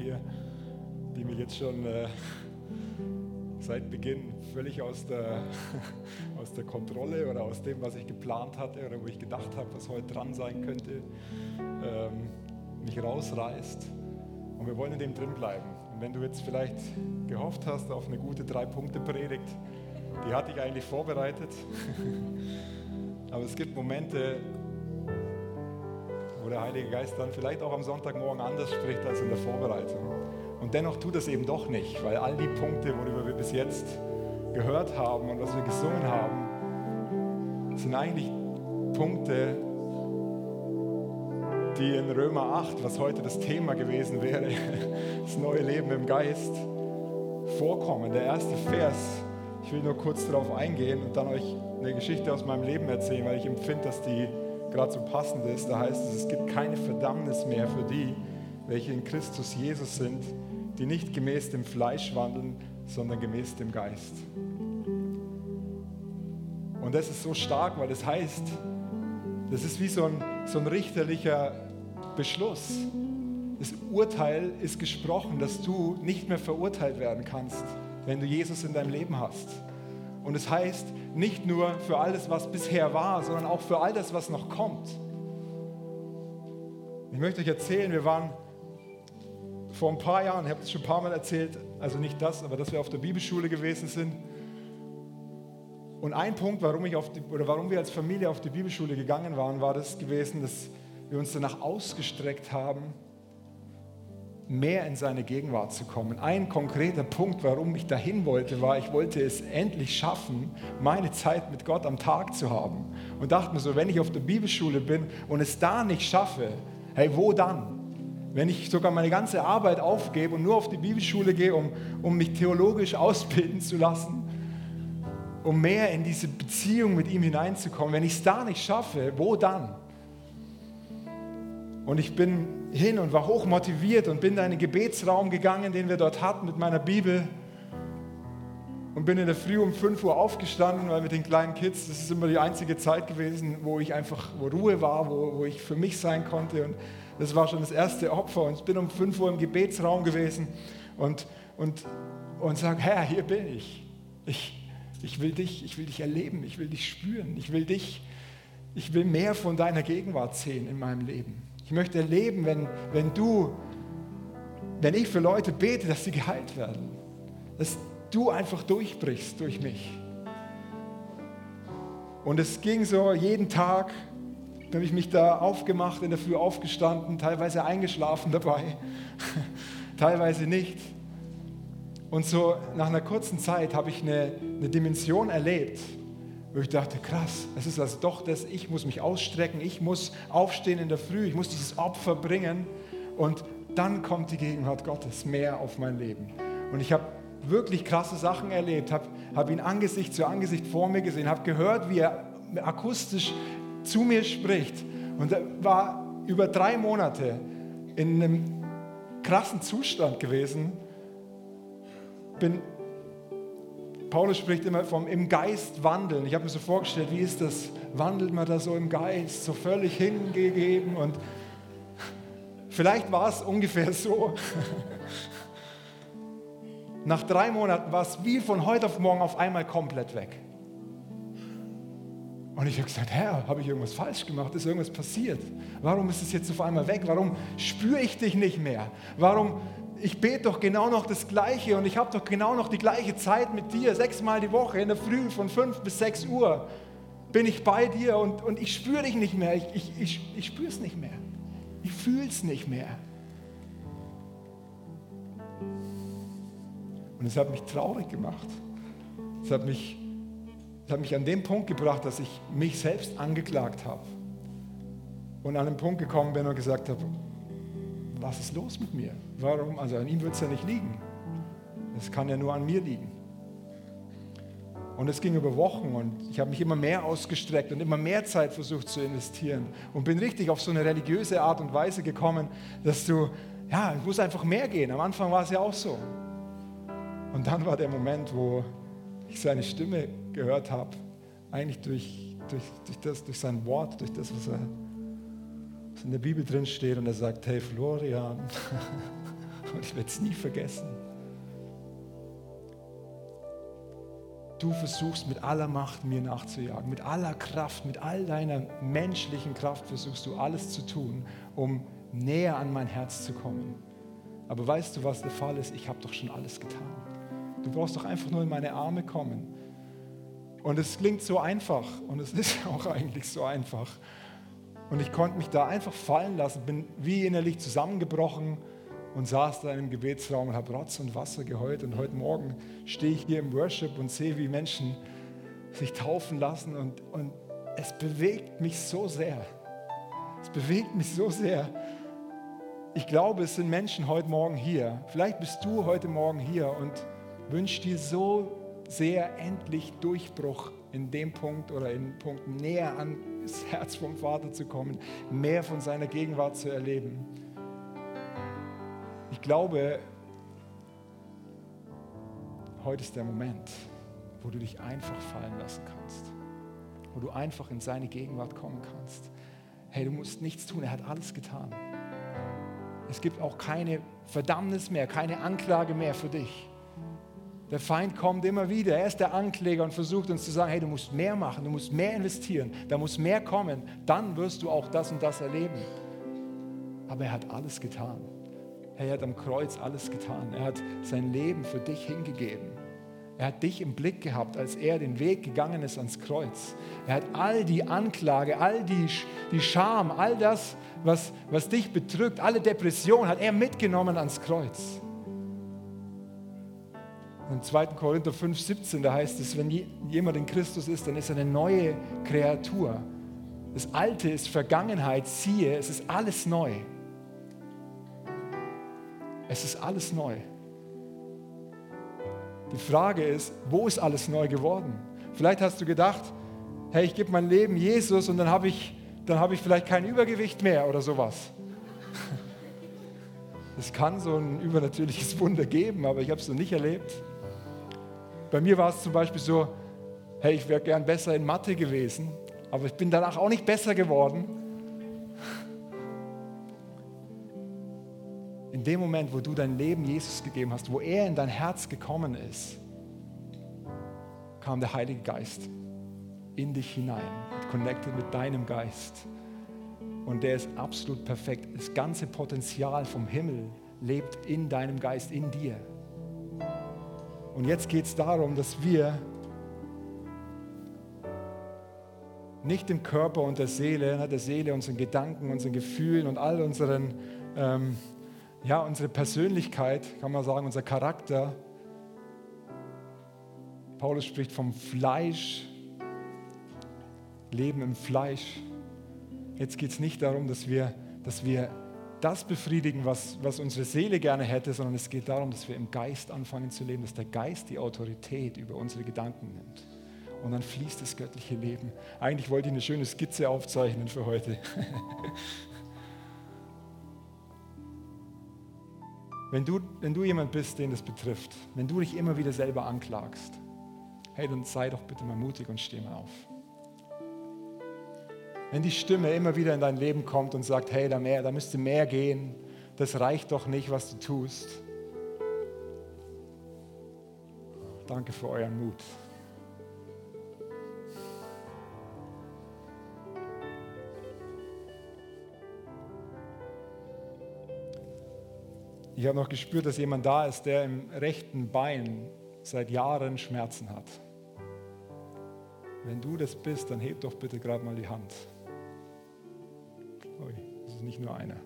hier, die mich jetzt schon äh, seit Beginn völlig aus der, aus der Kontrolle oder aus dem, was ich geplant hatte oder wo ich gedacht habe, was heute dran sein könnte, ähm, mich rausreißt. Und wir wollen in dem drin bleiben. Und wenn du jetzt vielleicht gehofft hast auf eine gute Drei-Punkte-Predigt, die hatte ich eigentlich vorbereitet. Aber es gibt Momente, der Heilige Geist dann vielleicht auch am Sonntagmorgen anders spricht als in der Vorbereitung. Und dennoch tut es eben doch nicht, weil all die Punkte, worüber wir bis jetzt gehört haben und was wir gesungen haben, sind eigentlich Punkte, die in Römer 8, was heute das Thema gewesen wäre, das neue Leben im Geist, vorkommen. Der erste Vers, ich will nur kurz darauf eingehen und dann euch eine Geschichte aus meinem Leben erzählen, weil ich empfinde, dass die gerade so passend ist. Da heißt es, es gibt keine Verdammnis mehr für die, welche in Christus Jesus sind, die nicht gemäß dem Fleisch wandeln, sondern gemäß dem Geist. Und das ist so stark, weil das heißt, das ist wie so ein, so ein richterlicher Beschluss. Das Urteil ist gesprochen, dass du nicht mehr verurteilt werden kannst, wenn du Jesus in deinem Leben hast. Und es heißt nicht nur für alles, was bisher war, sondern auch für all das, was noch kommt. Ich möchte euch erzählen, wir waren vor ein paar Jahren, ich habe es schon ein paar Mal erzählt, also nicht das, aber dass wir auf der Bibelschule gewesen sind. Und ein Punkt, warum, ich auf die, oder warum wir als Familie auf die Bibelschule gegangen waren, war das gewesen, dass wir uns danach ausgestreckt haben, mehr in seine Gegenwart zu kommen. Ein konkreter Punkt, warum ich dahin wollte, war, ich wollte es endlich schaffen, meine Zeit mit Gott am Tag zu haben. Und dachte mir so, wenn ich auf der Bibelschule bin und es da nicht schaffe, hey, wo dann? Wenn ich sogar meine ganze Arbeit aufgebe und nur auf die Bibelschule gehe, um, um mich theologisch ausbilden zu lassen, um mehr in diese Beziehung mit ihm hineinzukommen, wenn ich es da nicht schaffe, wo dann? Und ich bin hin und war hoch motiviert und bin in den Gebetsraum gegangen, den wir dort hatten mit meiner Bibel. Und bin in der Früh um 5 Uhr aufgestanden, weil mit den kleinen Kids, das ist immer die einzige Zeit gewesen, wo ich einfach, wo Ruhe war, wo, wo ich für mich sein konnte. Und das war schon das erste Opfer. Und ich bin um 5 Uhr im Gebetsraum gewesen und, und, und sage, Herr, hier bin ich. ich. Ich will dich, ich will dich erleben, ich will dich spüren, ich will dich, ich will mehr von deiner Gegenwart sehen in meinem Leben. Ich möchte erleben, wenn, wenn du, wenn ich für Leute bete, dass sie geheilt werden. Dass du einfach durchbrichst durch mich. Und es ging so jeden Tag, habe ich mich da aufgemacht, in der Früh aufgestanden, teilweise eingeschlafen dabei, teilweise nicht. Und so nach einer kurzen Zeit habe ich eine, eine Dimension erlebt, wo ich dachte, krass, es ist also doch das, ich muss mich ausstrecken, ich muss aufstehen in der Früh, ich muss dieses Opfer bringen. Und dann kommt die Gegenwart Gottes mehr auf mein Leben. Und ich habe wirklich krasse Sachen erlebt, habe hab ihn Angesicht zu Angesicht vor mir gesehen, habe gehört, wie er akustisch zu mir spricht. Und war über drei Monate in einem krassen Zustand gewesen, bin Paulus spricht immer vom im Geist wandeln. Ich habe mir so vorgestellt, wie ist das? Wandelt man da so im Geist, so völlig hingegeben und vielleicht war es ungefähr so. Nach drei Monaten war es wie von heute auf morgen auf einmal komplett weg. Und ich habe gesagt, Herr, habe ich irgendwas falsch gemacht? Ist irgendwas passiert? Warum ist es jetzt auf einmal weg? Warum spüre ich dich nicht mehr? Warum ich bete doch genau noch das Gleiche und ich habe doch genau noch die gleiche Zeit mit dir, sechsmal die Woche in der Früh von fünf bis sechs Uhr bin ich bei dir und, und ich spüre dich nicht mehr, ich, ich, ich, ich spüre es nicht mehr, ich fühle es nicht mehr. Und es hat mich traurig gemacht. Es hat mich, es hat mich an den Punkt gebracht, dass ich mich selbst angeklagt habe. Und an den Punkt gekommen bin und gesagt habe, was ist los mit mir? Warum? Also an ihm wird es ja nicht liegen. Es kann ja nur an mir liegen. Und es ging über Wochen und ich habe mich immer mehr ausgestreckt und immer mehr Zeit versucht zu investieren und bin richtig auf so eine religiöse Art und Weise gekommen, dass du, ja, es muss einfach mehr gehen. Am Anfang war es ja auch so. Und dann war der Moment, wo ich seine Stimme gehört habe, eigentlich durch, durch, durch, das, durch sein Wort, durch das, was er in der Bibel drin steht und er sagt, hey Florian, Und ich werde es nie vergessen. Du versuchst mit aller Macht mir nachzujagen, mit aller Kraft, mit all deiner menschlichen Kraft versuchst du alles zu tun, um näher an mein Herz zu kommen. Aber weißt du, was der Fall ist? Ich habe doch schon alles getan. Du brauchst doch einfach nur in meine Arme kommen. Und es klingt so einfach und es ist auch eigentlich so einfach. Und ich konnte mich da einfach fallen lassen, bin wie innerlich zusammengebrochen und saß da im Gebetsraum und habe Rotz und Wasser geheult. Und heute Morgen stehe ich hier im Worship und sehe, wie Menschen sich taufen lassen. Und, und es bewegt mich so sehr. Es bewegt mich so sehr. Ich glaube, es sind Menschen heute Morgen hier. Vielleicht bist du heute Morgen hier und wünschst dir so sehr endlich Durchbruch in dem Punkt oder in Punkten näher an das Herz vom Vater zu kommen, mehr von seiner Gegenwart zu erleben. Ich glaube, heute ist der Moment, wo du dich einfach fallen lassen kannst, wo du einfach in seine Gegenwart kommen kannst. Hey, du musst nichts tun, er hat alles getan. Es gibt auch keine Verdammnis mehr, keine Anklage mehr für dich. Der Feind kommt immer wieder. Er ist der Ankläger und versucht uns zu sagen, hey, du musst mehr machen, du musst mehr investieren, da muss mehr kommen, dann wirst du auch das und das erleben. Aber er hat alles getan. Er hat am Kreuz alles getan. Er hat sein Leben für dich hingegeben. Er hat dich im Blick gehabt, als er den Weg gegangen ist ans Kreuz. Er hat all die Anklage, all die, die Scham, all das, was, was dich bedrückt, alle Depression, hat er mitgenommen ans Kreuz. In 2. Korinther 5, 17, da heißt es, wenn jemand in Christus ist, dann ist er eine neue Kreatur. Das Alte ist Vergangenheit, siehe, es ist alles neu. Es ist alles neu. Die Frage ist, wo ist alles neu geworden? Vielleicht hast du gedacht, hey, ich gebe mein Leben Jesus und dann habe ich, hab ich vielleicht kein Übergewicht mehr oder sowas. Es kann so ein übernatürliches Wunder geben, aber ich habe es noch nicht erlebt. Bei mir war es zum Beispiel so, hey, ich wäre gern besser in Mathe gewesen, aber ich bin danach auch nicht besser geworden. in dem Moment, wo du dein Leben Jesus gegeben hast, wo er in dein Herz gekommen ist, kam der Heilige Geist in dich hinein, connected mit deinem Geist. Und der ist absolut perfekt. Das ganze Potenzial vom Himmel lebt in deinem Geist, in dir. Und jetzt geht es darum, dass wir nicht dem Körper und der Seele, ne, der Seele, unseren Gedanken, unseren Gefühlen und all unseren ähm, ja, unsere Persönlichkeit, kann man sagen, unser Charakter. Paulus spricht vom Fleisch, Leben im Fleisch. Jetzt geht es nicht darum, dass wir, dass wir das befriedigen, was, was unsere Seele gerne hätte, sondern es geht darum, dass wir im Geist anfangen zu leben, dass der Geist die Autorität über unsere Gedanken nimmt. Und dann fließt das göttliche Leben. Eigentlich wollte ich eine schöne Skizze aufzeichnen für heute. Wenn du, wenn du jemand bist, den das betrifft, wenn du dich immer wieder selber anklagst, hey, dann sei doch bitte mal mutig und steh mal auf. Wenn die Stimme immer wieder in dein Leben kommt und sagt, hey, da, mehr, da müsste mehr gehen, das reicht doch nicht, was du tust. Danke für euren Mut. Ich habe noch gespürt, dass jemand da ist, der im rechten Bein seit Jahren Schmerzen hat. Wenn du das bist, dann heb doch bitte gerade mal die Hand. Ui, das ist nicht nur einer.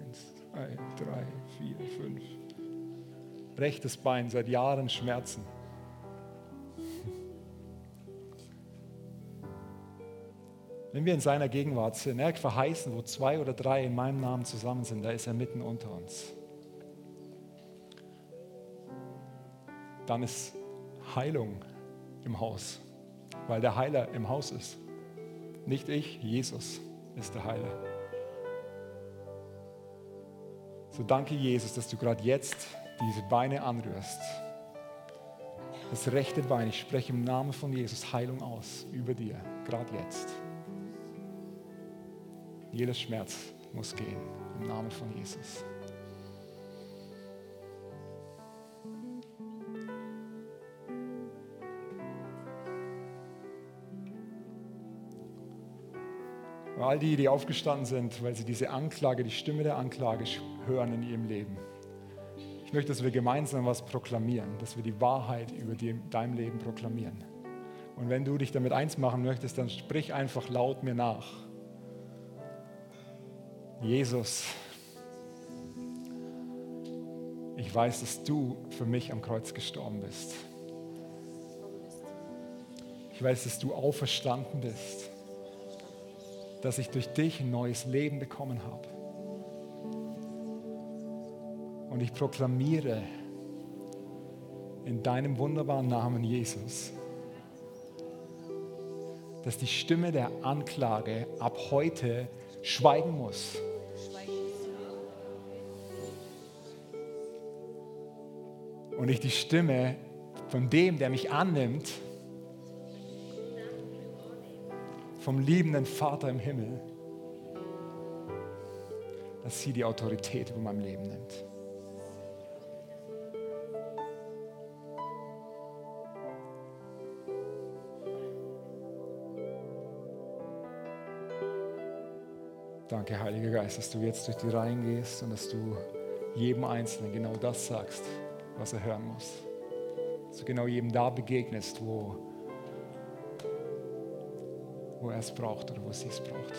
Eins, zwei, drei, vier, fünf. Rechtes Bein, seit Jahren Schmerzen. Wenn wir in seiner Gegenwart sind, er verheißen, wo zwei oder drei in meinem Namen zusammen sind, da ist er mitten unter uns. dann ist Heilung im Haus, weil der Heiler im Haus ist. Nicht ich, Jesus ist der Heiler. So danke Jesus, dass du gerade jetzt diese Beine anrührst. Das rechte Bein, ich spreche im Namen von Jesus Heilung aus über dir, gerade jetzt. Jeder Schmerz muss gehen im Namen von Jesus. all die, die aufgestanden sind, weil sie diese Anklage, die Stimme der Anklage hören in ihrem Leben. Ich möchte, dass wir gemeinsam was proklamieren, dass wir die Wahrheit über die, dein Leben proklamieren. Und wenn du dich damit eins machen möchtest, dann sprich einfach laut mir nach. Jesus, ich weiß, dass du für mich am Kreuz gestorben bist. Ich weiß, dass du auferstanden bist, dass ich durch dich ein neues Leben bekommen habe. Und ich proklamiere in deinem wunderbaren Namen Jesus, dass die Stimme der Anklage ab heute schweigen muss. Und ich die Stimme von dem, der mich annimmt, vom liebenden Vater im Himmel, dass sie die Autorität über mein Leben nimmt. Danke, Heiliger Geist, dass du jetzt durch die Reihen gehst und dass du jedem Einzelnen genau das sagst, was er hören muss. Dass du genau jedem da begegnest, wo, wo er es braucht oder wo sie es braucht.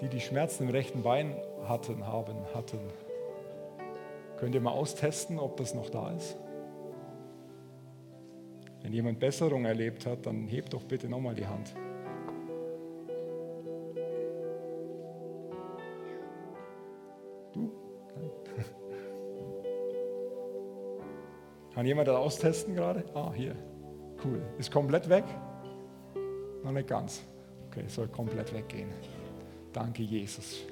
Die, die Schmerzen im rechten Bein hatten, haben, hatten, könnt ihr mal austesten, ob das noch da ist? Wenn jemand Besserung erlebt hat, dann hebt doch bitte nochmal die Hand. Du? Kann jemand das austesten gerade? Ah, hier. Cool. Ist komplett weg? Noch nicht ganz. Okay, soll komplett weggehen. Danke, Jesus,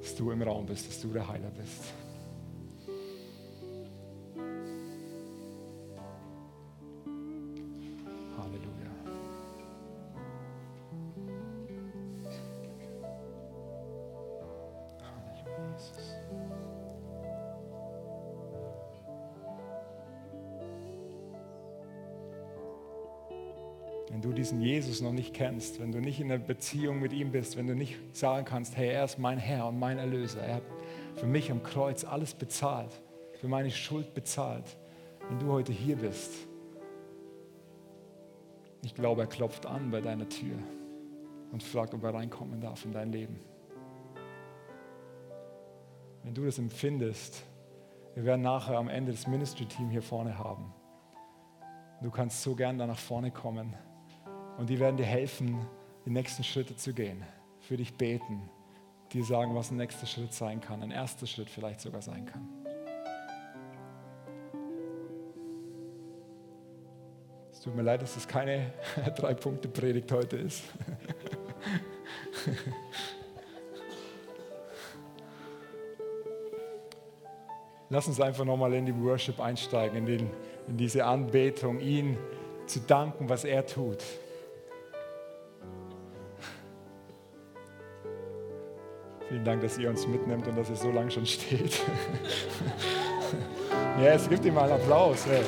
dass du im Raum bist, dass du der Heiler bist. Wenn du diesen Jesus noch nicht kennst, wenn du nicht in einer Beziehung mit ihm bist, wenn du nicht sagen kannst, hey, er ist mein Herr und mein Erlöser, er hat für mich am Kreuz alles bezahlt, für meine Schuld bezahlt. Wenn du heute hier bist, ich glaube, er klopft an bei deiner Tür und fragt, ob er reinkommen darf in dein Leben. Wenn du das empfindest, wir werden nachher am Ende das Ministry-Team hier vorne haben. Du kannst so gern da nach vorne kommen und die werden dir helfen, die nächsten Schritte zu gehen, für dich beten, dir sagen, was ein nächster Schritt sein kann, ein erster Schritt vielleicht sogar sein kann. Es tut mir leid, dass es keine Drei-Punkte-Predigt heute ist. Lass uns einfach nochmal in die Worship einsteigen, in, den, in diese Anbetung, ihn zu danken, was er tut. Vielen Dank, dass ihr uns mitnimmt und dass ihr so lange schon steht. ja, es gibt ihm mal einen Applaus. Ey.